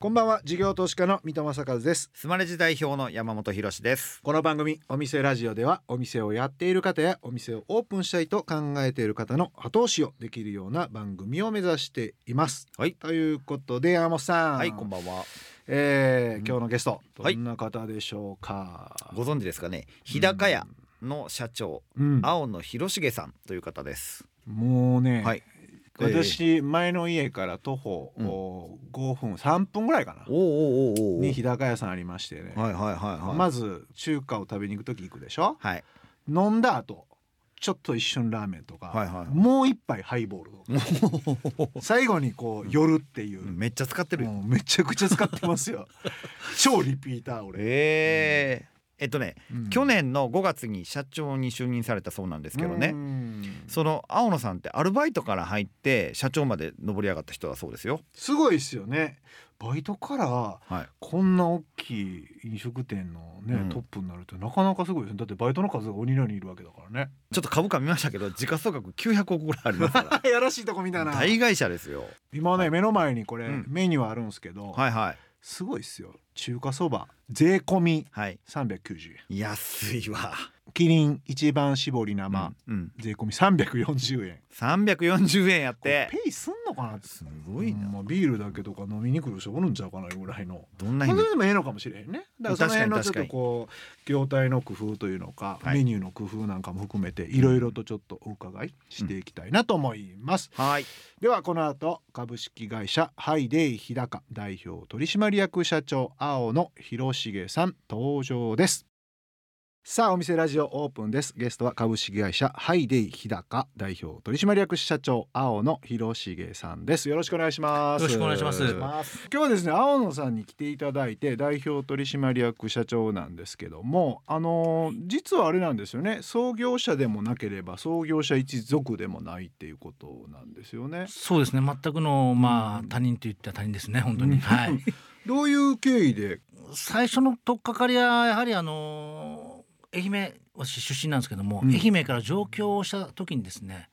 こんばんは事業投資家の三戸正和です。スマレジ代表の山本博です。この番組お店ラジオではお店をやっている方やお店をオープンしたいと考えている方の後押しをできるような番組を目指しています。はい。ということで山本さん。はいこんばんは。えーうん。今日のゲストはい。どんな方でしょうか、ご存知ですかね？日高屋の社長うん、青野博重さんという方です。もうね、はい私前の家から徒歩うん。お5分3分ぐらいかな。おおおおおに日高屋さんありましてね、まず中華を食べに行く時行くでしょ？はい。飲んだ後ちょっと一緒にラーメンとか、もう一杯ハイボールとか 最後にこう寄るっていう、めっちゃ使ってるめちゃくちゃ使ってますよ。超リピーター俺、えーえっとねうん。去年の5月に社長に就任されたそうなんですけどうねん。その青野さんってアルバイトから入って社長まで上り上がった人だそうですよ。すごいですよね。バイトからはい。こんな大きい飲食店のね、うん。トップになるってなかなかすごいですね。だってバイトの数が鬼のようにいるわけだからね。ちょっと株価見ましたけど時価総額900億ぐらいありますか やらしいとこ見たな。ら大会社ですよ。今ね目の前にこれ、うん。メニューあるんですけど、はいはいすごいっすよ。中華そば。税込みはい。390円。安いわキリン一番搾り生、うんうん、税込み340円。340円やって。ペイすんのかなって。すごいな、うんまあビールだけとか飲みに来る人おるんちゃうかなぐらいの。どんなそれでもええのかもしれへんね。だからその辺のちょっとこう業態の工夫というのか、はい。メニューの工夫なんかも含めていろいろとちょっとお伺いしていきたいなと思います、はい。ではこの後株式会社ハイデイ日高代表取締役社長青野博重さん登場ですさあお店ラジオオープンです。ゲストは株式会社ハイデイ日高代表取締役社長青野博重さんです。よろしくお願いします。よろしくお願いします。今日はですね青野さんに来ていただいて代表取締役社長なんですけどもあのー実はあれなんですよね。創業者でもなければ創業者一族でもないっていうことなんですよね。そうですね。全くのまうん。あ他人と言ったら他人ですね本当に、うん。はい。どういう経緯で？最初の取っかかりはやはりあの愛媛私出身なんですけども、うん。愛媛から上京をした時にですね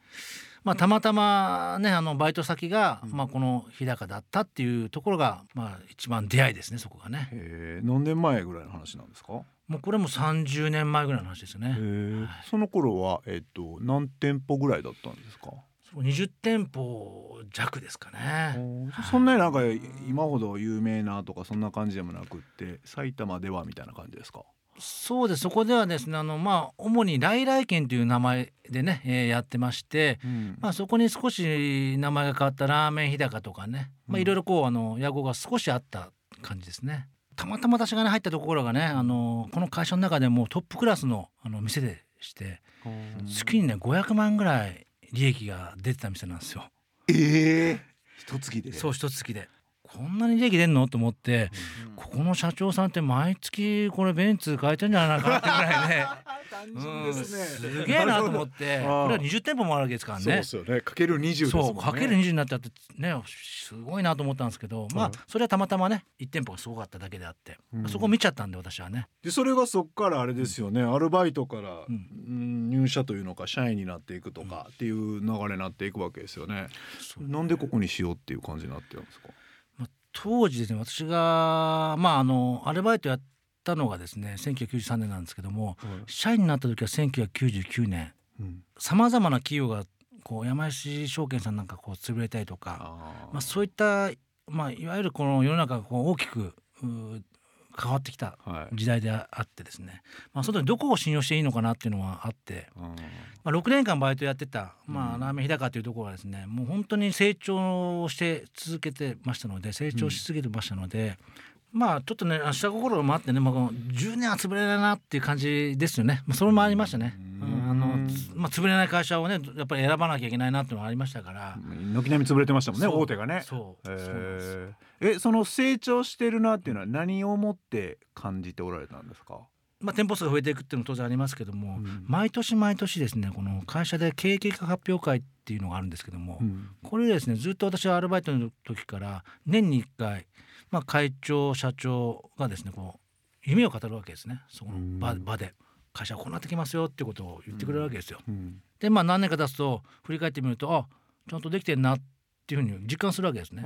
まあたまたまねあのバイト先が、うん。まあこの日高だったっていうところがまあ一番出会いですねそこがね。え。ー何年前ぐらいの話なんですか、もうこれも30年前ぐらいの話ですよね、はい。その頃はえっ、と何店舗ぐらいだったんですか、そう20店舗弱ですかね。そんなになんか今ほど有名なとかそんな感じでもなくって埼玉ではみたいな感じですか？そうです。そこではですねあのまあ主に来来軒という名前でね、えーやってまして、うん。まあ、そこに少し名前が変わったラーメン日高とかね、まあ、うん。いろいろこうあの屋号が少しあった感じですね。たまたま私がね入ったところがねあのこの会社の中でもトップクラスのあの店でして月にね500万ぐらい利益が出てた店なんですよ。ええ一月で。そう一月でこんなに利益出んの？と思ってうん。ここの社長さんって毎月これベンツ買えてんじゃないかなってぐらいね。単うんすげえなと思って これは20店舗もあるわけですからね。そうですよね。かける20ですもんね。そうかける20になっちゃってねすごいなと思ったんですけどまあうんそれはたまたまね1店舗がすごかっただけであって、うん。そこ見ちゃったんで私はね。でそれがそっからあれですよね、アルバイトから、入社というのか社員になっていくとかっていう流れになっていくわけですよね。なんでここにしようっていう感じになってるんですか？当時ですね私がまああのアルバイトやったのがですね1993年なんですけども社員になった時は1999年うん、さまざまな企業がこう山石証券さんなんかこう潰れたりとか、あまあ、そういった、まあ、いわゆるこの世の中がこう大きく変わってきた。時代であってですね、まあ、その時どこを信用していいのかなっていうのはあって、あまあ、6年間バイトやってた、まあ、うん。ラーメン日高というところはですねもう本当に成長して続けてましたので成長し続けてましたので、まあちょっとね下心もあってね、まあ、この10年は潰れないなっていう感じですよね、まあ、それもありましたね。うんまあ、潰れない会社をねやっぱり選ばなきゃいけないなっていうのがありましたから。軒並み潰れてましたもんね大手がね。そう。えー。えその成長してるなっていうのは何をもって感じておられたんですか？まあ、店舗数が増えていくっていうのも当然ありますけども、うん。毎年毎年ですねこの会社で経営計画発表会っていうのがあるんですけども、うん。これですねずっと私はアルバイトの時から年に1回、まあ、会長社長がですねこう夢を語るわけですね。その場うん。場で会社はこうなってきますよってことを言ってくれるわけですよ。うんでまあ何年か経つと振り返ってみるとあちゃんとできてんなっっていうふうに実感するわけですね。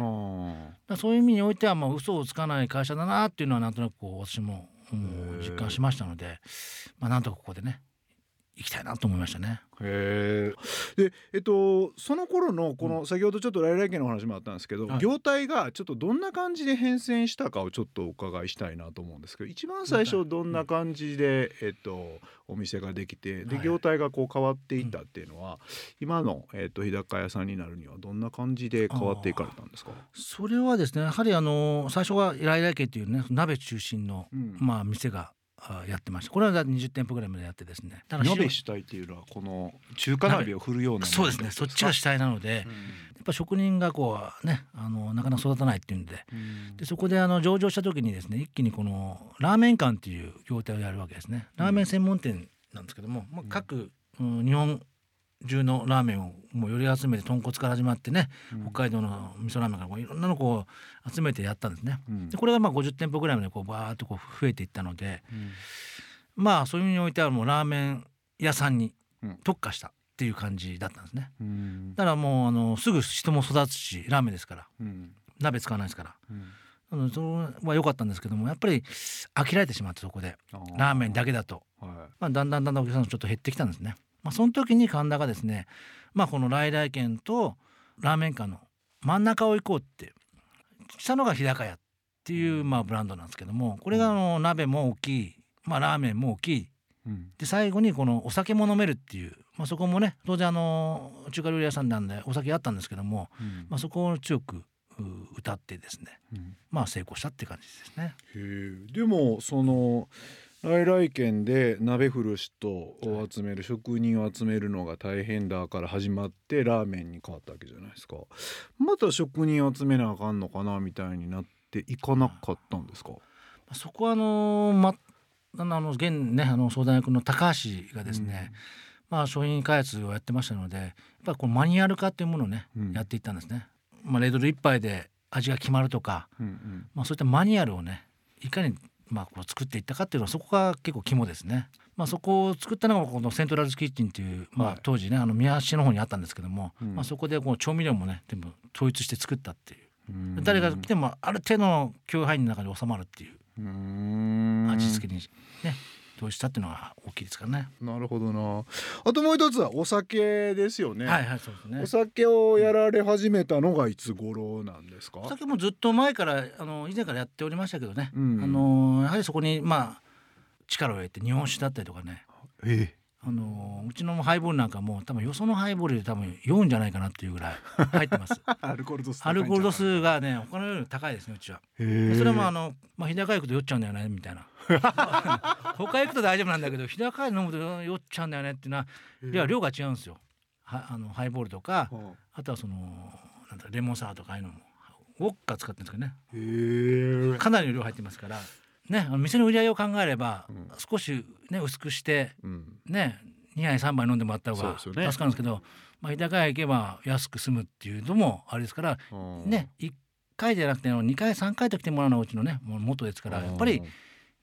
だそういう意味においてはまあ嘘をつかない会社だなっていうのはなんとなくこう私もうん実感しましたので、まあなんとかここでね行きたいなと思いましたね。ーへえでえっとその頃のこの、先ほどちょっと来来家の話もあったんですけど、はい。業態がちょっとどんな感じで変遷したかをちょっとお伺いしたいなと思うんですけど一番最初どんな感じで、えっと、お店ができてではい。業態がこう変わっていったっていうのは、今の、えっと、日高屋さんになるにはどんな感じで変わっていかれたんですか？それはですねやはりあの最初は来来家っていうね鍋中心の、うん。まあ店があやってました。これは20店舗ぐらいまでやってですね。鍋主体っていうのはこの中華鍋を振るようなそうですね。そっちが主体なので、やっぱ職人がこうねあのなかなか育たないっていうんで。うん。でそこであの上場した時にですね一気にこのラーメン館っていう業態をやるわけですね。ラーメン専門店なんですけども、まあ、各、うん日本中のラーメンをもうより集めて豚骨から始まってね、うん。北海道の味噌ラーメンからこういろんなのこう集めてやったんですね。うん。でこれがまあ50店舗ぐらいまでこうバーッとこう増えていったのでうん。まあそういう意味においてはもうラーメン屋さんにうん。特化したっていう感じだったんですね。うん。だからもうあのすぐ人も育つしラーメンですから。うん。鍋使わないですから。うん。あのそれは良かったんですけどもやっぱり飽きられてしまってそこで。ラーメンだけだと、はい。まあ、だんだんだんだんお客さんちょっと減ってきたんですね。まあ、その時に神田がですね、まあ、この来来軒とラーメン館の真ん中を行こうってしたのが日高屋っていうまあブランドなんですけどもこれがあの鍋も大きい、まあ、ラーメンも大きい。うん。で最後にこのお酒も飲めるっていう、まあ、そこもね当然あの中華料理屋さんなんでお酒あったんですけども、うん。まあ、そこを強くう歌ってですねうん。まあ成功したって感じですね。へえ。でもその来来県で鍋振る人を集める、職人を集めるのが大変だから始まってラーメンに変わったわけじゃないですか。また職人を集めなあかんのかなみたいになっていかなかったんですか？そこはあのまあの現ねあの相談役の高橋がですね、まあ商品開発をやってましたのでやっぱりこうマニュアル化っていうものをね、うん。やっていったんですね。まあレードル一杯で味が決まるとか、うんうん。まあそういったマニュアルをねいかにまあこう作っていったかっていうのはそこが結構肝ですね。まあそこを作ったのがこのセントラルズキッチンっていうまはい。あ当時ねあの宮橋の方にあったんですけども、うん。まあそこでこう調味料もね全部統一して作ったっていう。うん。誰が来てもある程度の許容範囲の中に収まるっていう味付けにねどうしたっていうのが大きいですからね。なるほどなあともう一つはお酒ですよね、はいはいそうですねお。酒をやられ始めたのがいつ頃なんですか？お酒もずっと前からあの以前からやっておりましたけどね。うんあのやはりそこにまあ力を入れて日本酒だったりとかね。えあのうちのハイボールなんかも多分よそのハイボールで多分酔うんじゃないかなっていうぐらい入ってます。アルコール度数アルコール度数がね他のより高いですねうちは。それはまああのまあ日高屋行くと酔っちゃうんだよねみたいな。他行くと大丈夫なんだけど日高屋飲むと酔っちゃうんだよねっていうのはいや量が違うんですよ。はあのハイボールとかはあ。とはそのなんだレモンサワーとかああいうのも。ウォッカ使ってるんですけどね。え。かなりの量入ってますから。ねあの店の売り上げを考えれば、うん。少しね薄くしてうん。ね2杯3杯飲んでもらった方が助かるんですけどまあ、日高屋行けば安く済むっていうのもあれですからね1回じゃなくて2回3回と来てもらうのがうちのねもう元ですからやっぱり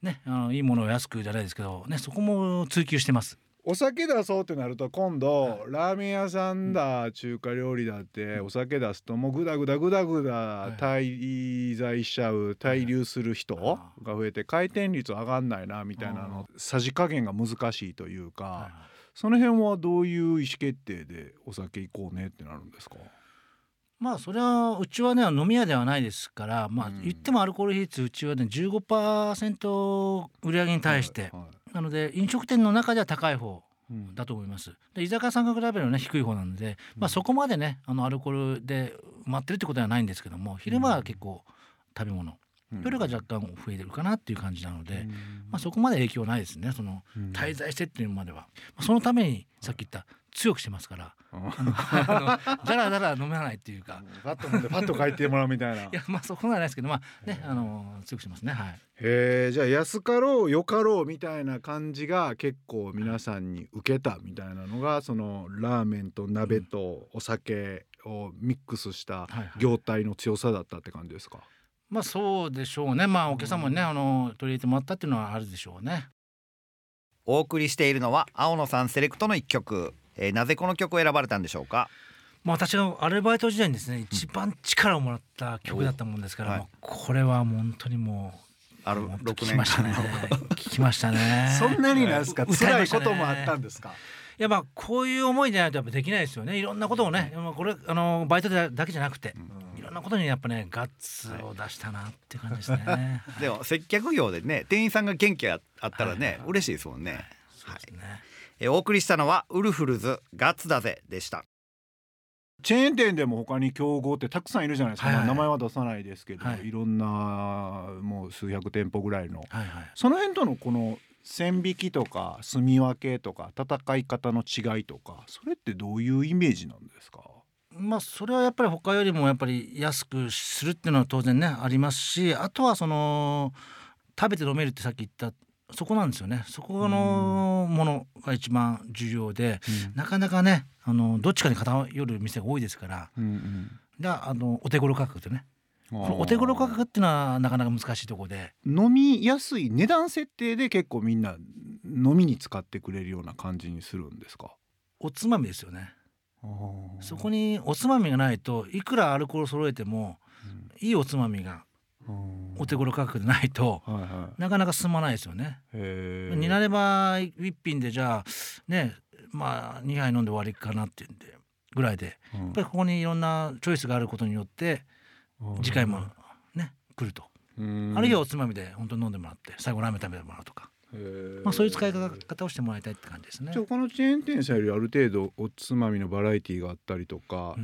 ねあのいいものを安くじゃないですけどねそこも追求してます。お酒出そうってなると今度ラーメン屋さんだ中華料理だってお酒出すともうグダグダグダグダい。滞在しちゃう滞留する人あが増えて回転率上がんないなみたいなの。さじ加減が難しいというはいかその辺はどういう意思決定でお酒行こうねってなるんですか？まあそれはうちはね飲み屋ではないですからまあうん。言ってもアルコール比率うちはね15%売り上げに対して、はいはいなので飲食店の中では高い方うん。だと思います。で居酒屋さんが比べるとね低い方なので、まあ、そこまでねあのアルコールで埋まってるってことはないんですけども昼間は結構食べ物。うん。夜が若干増えてるかなっていう感じなので、うん。まあ、そこまで影響ないですね。そのうん。滞在してっていうまでは、まあ、そのためにさっき言った強くしてますから。ああの あのだらだら飲めないっていうか。パッと飲ん。でパッと帰ってもらうみたいな。いやまあそこはないですけどまあねあの強くしますね。はい。へえじゃあ安かろうよかろうみたいな感じが結構皆さんに受けたみたいなのがそのラーメンと鍋とお酒をミックスした業態の強さだったって感じですか？まあそうでしょうね。まあお客様にねあの取り入れてもらったっていうのはあるでしょうね。お送りしているのは青野さんセレクトの一曲、えーなぜこの曲を選ばれたんでしょうか？まあ、私のアルバイト時代にですね一番力をもらった曲だったもんですから、はい。もうこれはもう本当にもうあるもう6聞きましたね。聞きましたね。そんなになんですか？辛いこともあったんですか？いやまあこういう思いでないとやっぱできないですよね。いろんなことをね、まあこれあのバイトだだけじゃなくて、いろんなことにやっぱねガッツを出したなって感じですね、でも接客業でね店員さんが元気ああったらね、はい。はい嬉しいですもんね、そうですね。えお送りしたのはウルフルズガッツだぜでした。チェーン店でも他に競合ってたくさんいるじゃないですか、はいはいまあ名前は出さないですけど、はい。い、ろんなもう数百店舗ぐらいの。はいはい。その辺とのこの線引きとか住み分けとか戦い方の違いとかそれってどういうイメージなんですか？まあそれはやっぱり他よりもやっぱり安くするっていうのは当然ねありますしあとはその食べて飲めるってさっき言ったそこなんですよね。そこのものが一番重要でなかなかねあのどっちかに偏る店が多いですからうんうん。があのお手頃価格でね。お手頃価格っていうのはなかなか難しいところで。飲みやすい値段設定で結構みんな飲みに使ってくれるような感じにするんですか？おつまみですよね。そこにおつまみがないといくらアルコール揃えてもいいおつまみがお手頃価格でないとはいはい。なかなか進まないですよね。になれば一品でじゃあねまあ2杯飲んで終わりかなっていうんでぐらいでうん。やっぱりここにいろんなチョイスがあることによって次回もね来ると、うん。あるいはおつまみで本当に飲んでもらって最後ラーメン食べてもらうとか、まあ、そういう使い方をしてもらいたいって感じですね。じゃ。あ他のチェーン店さんよりある程度おつまみのバラエティーがあったりとか、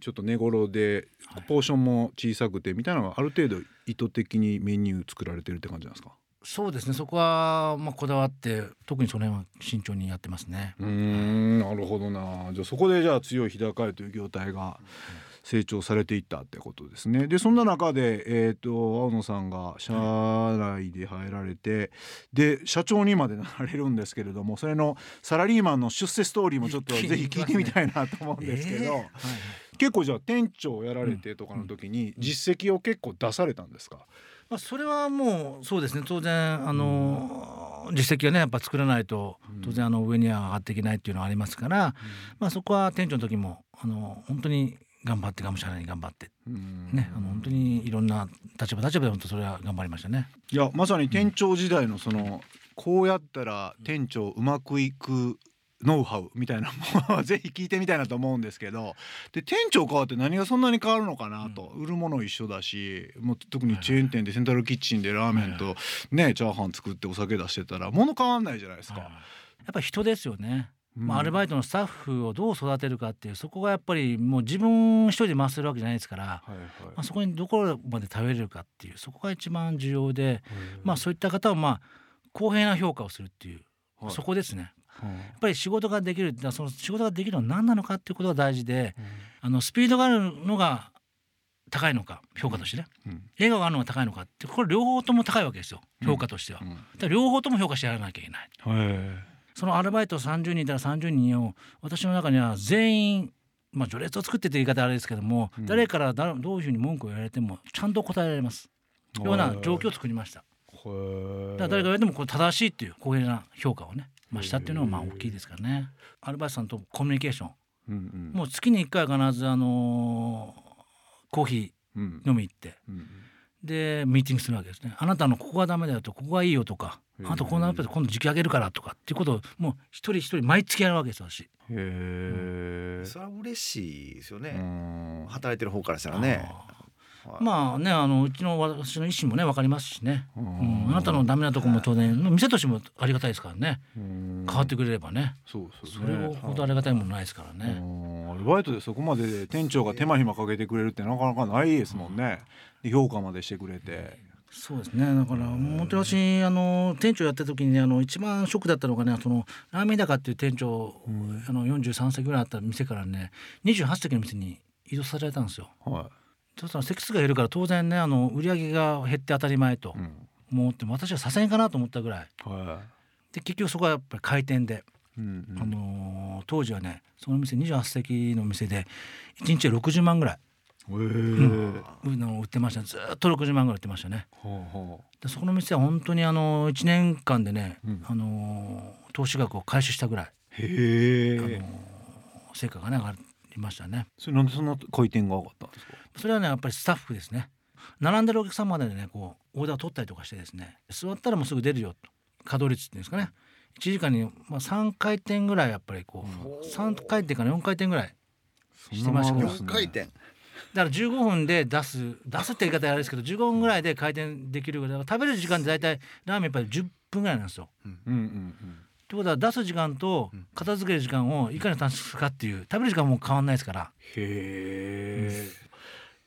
ちょっと寝頃ではい。ポーションも小さくてみたいなのがある程度意図的にメニュー作られてるって感じなんですか？そうですね。そこはまあこだわって特にその辺は慎重にやってますね。うーんなるほどな。じゃあそこでじゃあ強い日高屋という業態が成長されていったってことですね。でそんな中で、えー、と青野さんが社内で入られてで社長にまでなられるんですけれどもそれのサラリーマンの出世ストーリーもちょっとぜひ聞いてみたいなと思うんですけど、えーはい結構じゃあ店長をやられてとかの時に実績を結構出されたんですか、まあ、それはもうそうですね。当然あの、実績がねやっぱ作らないとうん。当然あの上には上がっていけないっていうのはありますから、まあ、そこは店長の時もあの本当に頑張ってがむしゃらに頑張って。うん。ねあの本当にいろんな立場立場で本当それは頑張りましたね。いやまさに店長時代のそのこうやったら店長うまくいくノウハウみたいなものは ぜひ聞いてみたいなと思うんですけどで店長変わって何がそんなに変わるのかなと、売るもの一緒だしもう特にチェーン店でセントラルキッチンでラーメンとねチャーハン作ってお酒出してたら物変わんないじゃないですか。やっぱり人ですよね。まあ、アルバイトのスタッフをどう育てるかっていうそこがやっぱりもう自分一人で回せるわけじゃないですから、はいはい。まあ、そこにどこまで食べれるかっていうそこが一番重要で、まあ、そういった方はまあ公平な評価をするっていう、はい。そこですね。うん。やっぱり仕事ができるその仕事ができるのは何なのかっていうことが大事であのスピードがあるのが高いのか評価としてね。うん。笑顔があるのが高いのかってこれ両方とも高いわけですよ評価としては。うんだから両方とも評価してやらなきゃいけない。はいそのアルバイト30人いたら30人を私の中には全員まあ序列を作ってって言い方はあれですけども、うん。誰からだどういうふうに文句を言われてもちゃんと答えられます。ような状況を作りました。だから誰か言われてもこれ正しいっていう公平な評価をね増したっていうのはまあ大きいですからね。アルバイトさんとコミュニケーション。うんうん。もう月に1回は必ずあのーコーヒうん。ー飲み行って。うん。でミーティングするわけですね。あなたのここがダメだよとここがいいよとかあなたこうなって今度時期上げるからとかっていうことをもう一人一人毎月やるわけです私。へえそれは嬉しいですようね、ん。働いてる方からしたらね。まあねあのうちの私の意思もね分かりますしね、ううん。ん、あなたのダメなとこも当然店としてもありがたいですからね。変変わってくれればね。そうそうそれほどありがたいものないですからね。うん。アルバイトでそこまで店長が手間暇かけてくれるってなかなかないですもんね。で評価までしてくれて。そうですねだから本当に私あの店長やってる時にねあの一番ショックだったのがねそのラーメン高っていう店長、あの43席ぐらいあった店からね28席の店に移動されたんですよ。はそしたら席数が減るから当然ねあの売り上げが減って当たり前とい。うん。思って私は左遷かなと思ったぐらいはで結局そこはやっぱり開店で、い。うんうんあのー当時はねその店28席の店で1日で60万ぐらい。うの売ってました。ずーっと60万ぐらい売ってましたね。でそこの店は本当にあの1年間でね、うん。あのー投資額を回収したぐらい、あ。へあのえ。ー成果がね上がりいましたね。それなんでそんな回転が上がったんですか？それはねやっぱりスタッフですね。並んでるお客様でねこうオーダーを取ったりとかしてですね座ったらもうすぐ出るよと。稼働率っていうんですかね。1時間にまあ3回転ぐらいやっぱりこう3回転から4回転ぐらいしてましたけど。4回転だから15分で出す出すって言い方はあれですけど15分ぐらいで回転できるぐらい食べる時間って大体ラーメンやっぱり10分ぐらいなんですよ。うんうんうん。ってことは出す時間と片付ける時間をいかに短縮するかっていう食べる時間も変わんないですから。へえ、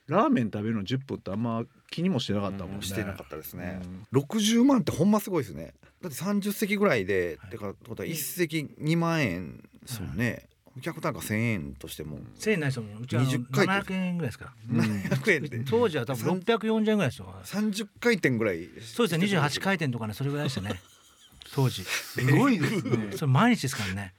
ラーメン食べるの10分ってあんま気にもしてなかったもんね、してなかったですね。うん。60万ってほんますごいですね。だって30席ぐらいで、はいてかってことは1席2万円ですよね、お客単価1000円としても1000円ないですもん。うちはあの20回転。700円ぐらいですから。700円で。当時は多分640円ぐらいですよ30回転ぐらい。そうですね。28回転とかねそれぐらいでしたね。当時。すごいですね。それ毎日ですからね。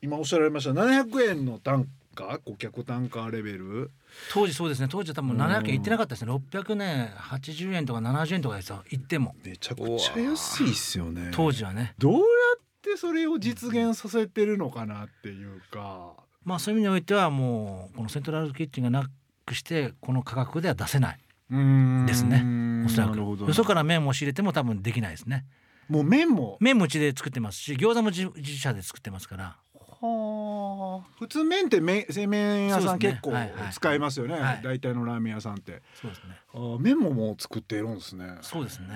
今おっしゃられました。700円の単価顧客単価レベル。当時そうですね。当時は多分700円いってなかったですね。600ね80円とか70円とかですよ。行っても。めちゃくちゃ安いっすよね。当時はね。どうやってそれを実現させてるのかなっていうか。まあそういう意味においてはもうこのセントラルキッチンがなくしてこの価格では出せない。ですね。おそらく。よそから麺を仕入れても多分できないですね。もう麺も。麺もうちで作ってますし餃子も自自社で作ってますからはあ。普通麺って麺製麺屋さん結構はいはい。使いますよね。はい。大体のラーメン屋さんって。そうですね。あー麺ももう作ってるんですね。そうですね。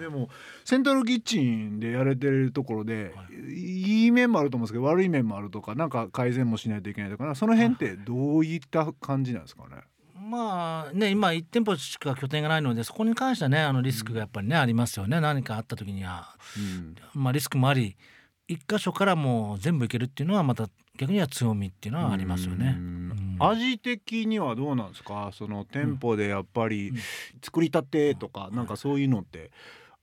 でもセントラルキッチンでやれてるところで、、はい。い面もあると思うんですけど悪い面もあるとかなんか改善もしないといけないとかなその辺ってどういった感じなんですかね？まあね今1店舗しか拠点がないのでそこに関してはねあのリスクがやっぱりね、ありますよね。何かあった時には。まあリスクもあり一箇所からもう全部いけるっていうのはまた逆には強みっていうのはありますよね。味的にはどうなんですか？その店舗でやっぱりうん作りたてとかなんかそういうのって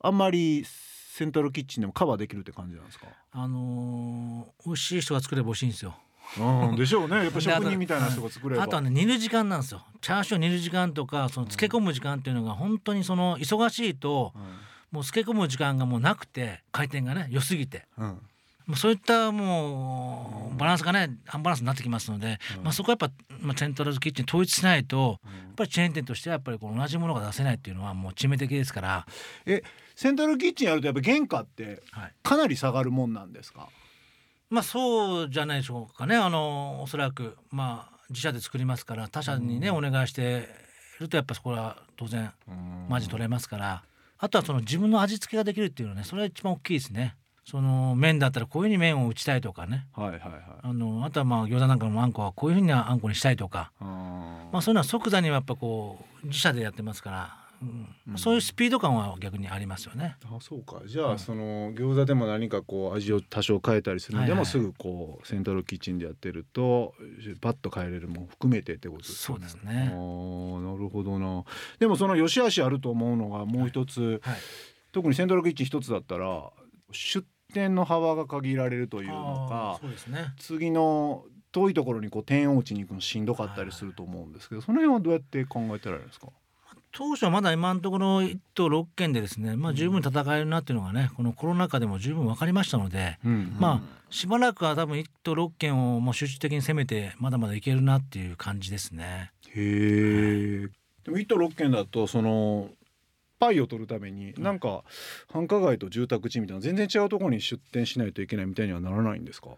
あんまりセントラルキッチンでもカバーできるって感じなんですか？あのー美味しい人が作れば美味しいんですよ。うんでしょうね。やっぱ職人みたいな人が作れば。あとはね煮る時間なんですよ。チャーシュー煮る時間とかその漬け込む時間っていうのが本当にその忙しいとうん。もう漬け込む時間がもうなくて回転がね良すぎて。うんそういったもうバランスがねアンバランスになってきますので、うん。まあ、そこはやっぱ、まあ、セントラルキッチン統一しないとうん。やっぱりチェーン店としてはやっぱりこう同じものが出せないっていうのはもう致命的ですから、セントラルキッチンやるとやっぱ原価ってはい、かなり下がるもんなんですか？まあそうじゃないでしょうかね。あのおそらくまあ自社で作りますから他社にね、お願いしてるとやっぱそこは当然マジ取れますから。あとはその自分の味付けができるっていうのはねそれは一番大きいですね。その麺だったらこういうふうに麺を打ちたいとかね。はいはいはい。あのあとはまあ餃子なんかのあんこはこういうふうにあんこにしたいとか、あまあ、そういうのは即座にはやっぱこう自社でやってますから、うんうん。そういうスピード感は逆にありますよね。あそうか。じゃあ、うん。その餃子でも何かこう味を多少変えたりするのでも、はいはい。すぐこうセントラルキッチンでやってるとパッと変えれるもん含めてってことですそうですね。ーなるほどな。でもその良し悪しあると思うのがもう一つ、はい。特にセントラルキッチン一つだったら出店の幅が限られるというのあかーそうですね。次の遠いところにこう点王地に行くのしんどかったりすると思うんですけど、その辺はどうやって考えてられるんですか？当初はまだ今のところ1都6県でですね、まあ、十分戦えるなっていうのがねこのコロナ禍でも十分分かりましたので、うんまあしばらくは多分1都6県をもう集中的に攻めてまだまだいけるなっていう感じですね。へえ。でも一都六県だとそのパイを取るためになんか繁華街と住宅地みたいな全然違うところに出店しないといけないみたいにはならないんですか？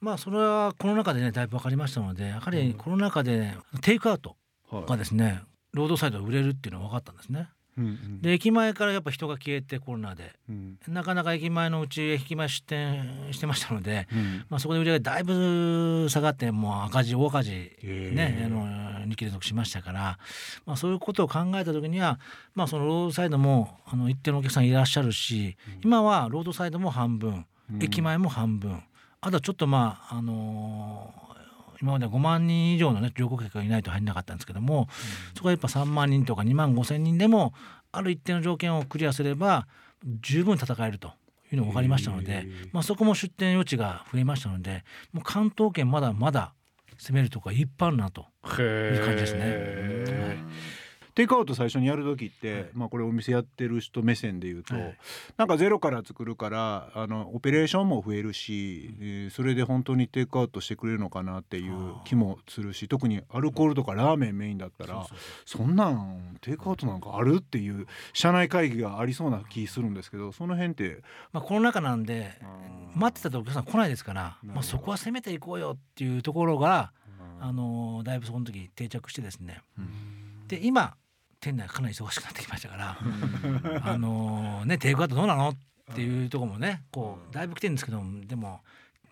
まあそれはコロナ禍でねだいぶ分かりましたのでやはりコロナ禍でテイクアウトはいがですねロードサイドで売れるっていうのが分かったんですね。うんうん。で駅前からやっぱ人が消えてコロナで。うん。なかなか駅前のうち駅前出店してましたので、うん。まあ、そこで売り上げだいぶ下がってもう赤字大赤字へえ。ねあの2期連続しましたから、まあ、そういうことを考えた時には、まあ、そのロードサイドもあの一定のお客さんいらっしゃるし、今はロードサイドも半分、うん。駅前も半分あとはちょっとまああのー今までは5万人以上のね旅行客がいないと入んなかったんですけども、そこはやっぱ3万人とか2万5千人でもある一定の条件をクリアすれば十分戦えるというのが分かりましたのでまあ、そこも出店余地が増えましたのでもう関東圏まだまだ攻めるとこいっぱいあるなと。いい感じですね。へえテイクアウト最初にやる時って、はい。まあこれお店やってる人目線で言うと、はい。なんかゼロから作るからあのオペレーションも増えるし、えーそれで本当にテイクアウトしてくれるのかなっていう気もするし特にアルコールとかラーメンメインだったらそうそうそんなんテイクアウトなんかあるっていう社内会議がありそうな気するんですけどその辺ってまあ、コロナ禍なんでうん。待ってたとお客さん来ないですから、まあ、そこは攻めていこうよっていうところが、あのだいぶその時定着してですね。で今店内かなり忙しくなってきましたからあのねテイクアウトどうなの？っていうところもねこうだいぶ来てるんですけどもでも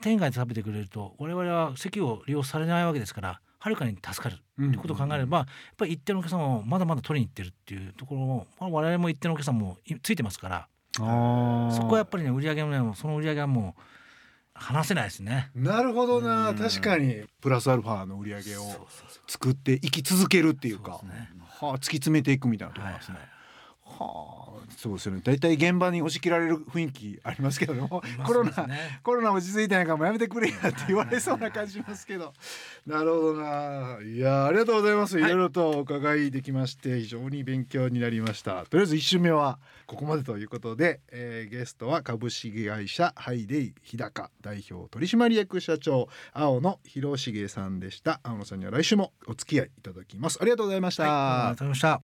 店外で食べてくれると我々は席を利用されないわけですからはるかに助かるということを考えれば、やっぱり一定のお客さんもまだまだ取りに行ってるっていうところも、まあ、我々も一定のお客さんもいついてますからそこはやっぱりね売り上げもねその売り上げはもう離せないですね。なるほどな。うん。確かに。プラスアルファの売り上げを作っていき続けるっていうか。そうですねはあ突き詰めていくみたいなところですね。はあ。そうですよね。大体現場に押し切られる雰囲気ありますけどもコロナ、コロナ落ち着いてないからもうやめてくれやって言われそうな感じしますけど。なるほどな。いやありがとうございます。い。ろいろとお伺いできまして非常に勉強になりました。とりあえず1週目はここまでということで、えーゲストは株式会社ハイデイ日高代表取締役社長青野博重さんでした。青野さんには来週もお付き合いいただきます。ありがとうございました、はい、ありがとうございました。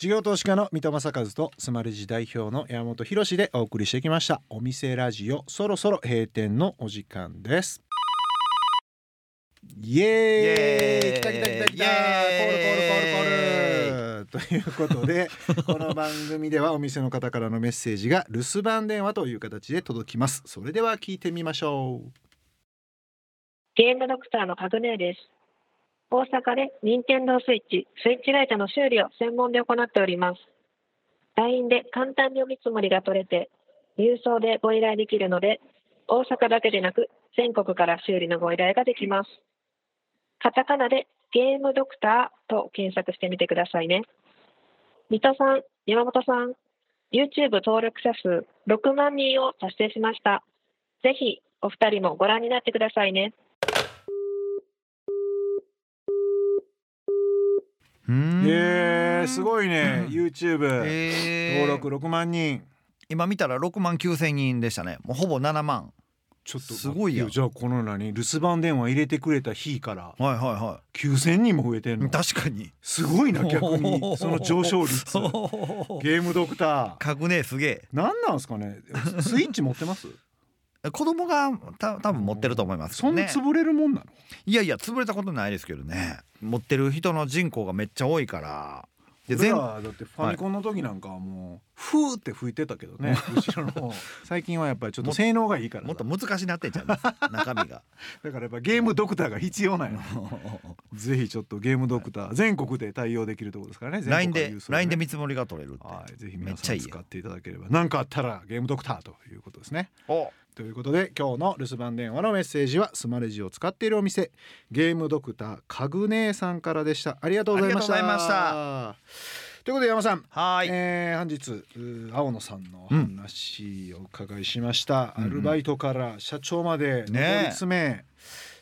事業投資家の三戸正和とスマレジ代表の山本博史でお送りしてきました。お店ラジオそろそろ閉店のお時間です。イエーイ。イエーイ。来た来た来た来た。コールコールコールコール。ということで この番組ではお店の方からのメッセージが留守番電話という形で届きます。それでは聞いてみましょう。ゲームドクターのカグネーです。大阪で任天堂スイッチ、スイッチライトの修理を専門で行っております。LINE で簡単にお見積もりが取れて、郵送でご依頼できるので、大阪だけでなく全国から修理のご依頼ができます。カタカナでゲームドクターと検索してみてくださいね。三戸さん、山本さん、YouTube 登録者数6万人を達成しました。ぜひお二人もご覧になってくださいね。うんえー、すごいね。うん。YouTube えー。登録6万人。今見たら6万9千人でしたね。もうほぼ7万。ちょっとすごいやん。じゃあこの何？留守番電話入れてくれた日からはいはいは9,000人も増えてんいの？確かに。すごいな逆に。その上昇率。ゲームドクター。格ねすげえ。何なんすかね？スイッチ持ってます？子供がた多分持ってると思いますね。そんな潰れるもんなの？いやいや潰れたことないですけどね。持ってる人の人口がめっちゃ多いから。で全だってファミコンの時なんかはもうフーって吹いてたけどね 後ろの。方最近はやっぱりちょっと性能がいいからもっと難しなってんちゃいます中身が。だからやっぱゲームドクターが必要なんよぜひちょっとゲームドクター全国で対応できるところですからね全 LINE で LINE で見積もりが取れるってはい、ぜひめ皆っちゃいいよさん。使っていただければ。何かあったらゲームドクターということですね。おということで今日の留守番電話のメッセージはスマレジを使っているお店ゲームドクターかぐねーさんからでした。ありがとうございました。ということで山さん、はーい、えー本日青野さんの話をお伺いしました、うんアルバイトから社長まで上ねり詰め、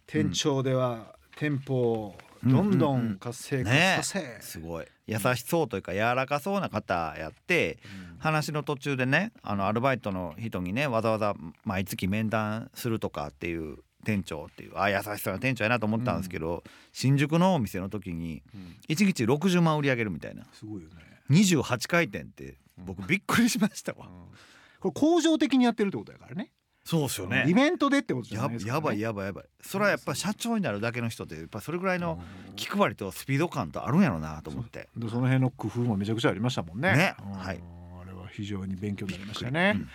店長では店舗をどんどん活性化させ、すごい。優しそうというか柔らかそうな方やって話の途中でねあのアルバイトの人にねわざわざ毎月面談するとかっていう店長っていうあ優しそうな店長やなと思ったんですけど、新宿のお店の時にうん。1日60万売り上げるみたいな。すごいよね、28回転って僕びっくりしましたわ、うん。これ工場的にやってるってことやからねそうっすよね。イベントでってことじゃやないですから、ね、やばいやばいやばい。それはやっぱ社長になるだけの人ってやっぱそれぐらいの気配りとスピード感とあるんやろうなと思って。でその辺の工夫もめちゃくちゃありましたもんね。ね。うん。はい。あれは非常に勉強になりましたね。うん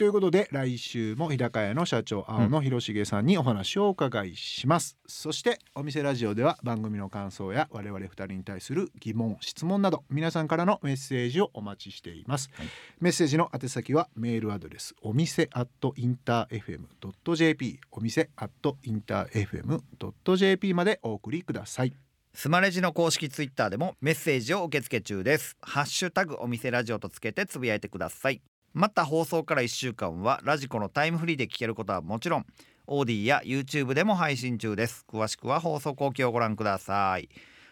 ということで来週も日高屋の社長青野博重さんにお話をお伺いします、そしてお店ラジオでは番組の感想や我々二人に対する疑問質問など皆さんからのメッセージをお待ちしています、はい。メッセージの宛先はメールアドレスお店アットインター FM.jp お店アットインター FM.jp までお送りください。スマレジの公式ツイッターでもメッセージを受け付け中です。ハッシュタグお店ラジオとつけてつぶやいてくださいまた放送から1週間はラジコのタイムフリーで聞けることはもちろんオーディーや YouTube でも配信中です。詳しくは放送後記をご覧ください。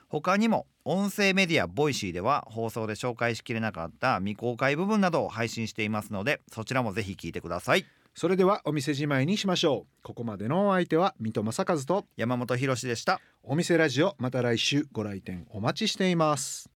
他にも音声メディア Voicy では放送で紹介しきれなかった未公開部分などを配信していますのでそちらもぜひ聞いてください。それではお店じまいにしましょう。ここまでのお相手は水戸正和と山本博史でした。お店ラジオまた来週ご来店お待ちしています